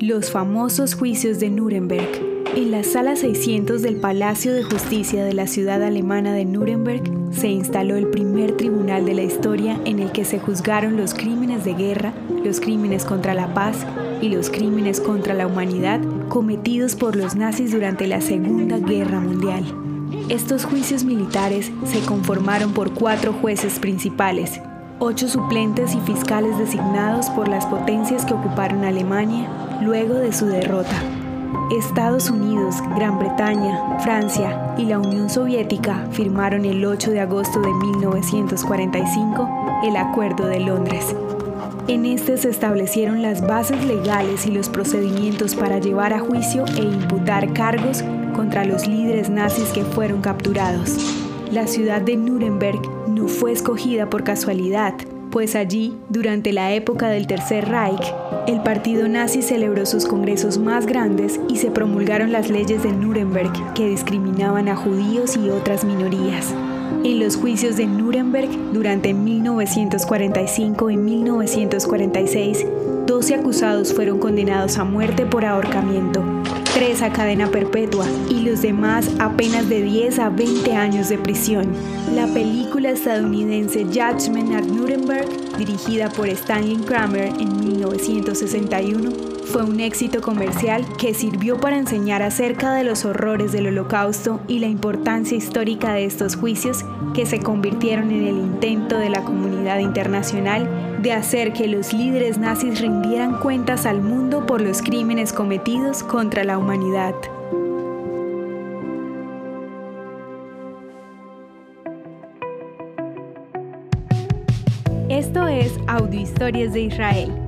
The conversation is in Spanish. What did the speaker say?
Los famosos juicios de Nuremberg. En la sala 600 del Palacio de Justicia de la ciudad alemana de Nuremberg se instaló el primer tribunal de la historia en el que se juzgaron los crímenes de guerra, los crímenes contra la paz y los crímenes contra la humanidad cometidos por los nazis durante la Segunda Guerra Mundial. Estos juicios militares se conformaron por cuatro jueces principales, ocho suplentes y fiscales designados por las potencias que ocuparon Alemania luego de su derrota. Estados Unidos, Gran Bretaña, Francia y la Unión Soviética firmaron el 8 de agosto de 1945 el Acuerdo de Londres. En este se establecieron las bases legales y los procedimientos para llevar a juicio e imputar cargos contra los líderes nazis que fueron capturados. La ciudad de Nuremberg no fue escogida por casualidad, pues allí, durante la época del Tercer Reich, el partido nazi celebró sus congresos más grandes y se promulgaron las leyes de Nuremberg que discriminaban a judíos y otras minorías. En los juicios de Nuremberg durante 1945 y 1946, 12 acusados fueron condenados a muerte por ahorcamiento, 3 a cadena perpetua y los demás apenas de 10 a 20 años de prisión. La película estadounidense Judgment at Nuremberg, dirigida por Stanley Kramer en 1961, fue un éxito comercial que sirvió para enseñar acerca de los horrores del holocausto y la importancia histórica de estos juicios que se convirtieron en el intento de la comunidad internacional de hacer que los líderes nazis rindieran cuentas al mundo por los crímenes cometidos contra la humanidad. Esto es Audio Historias de Israel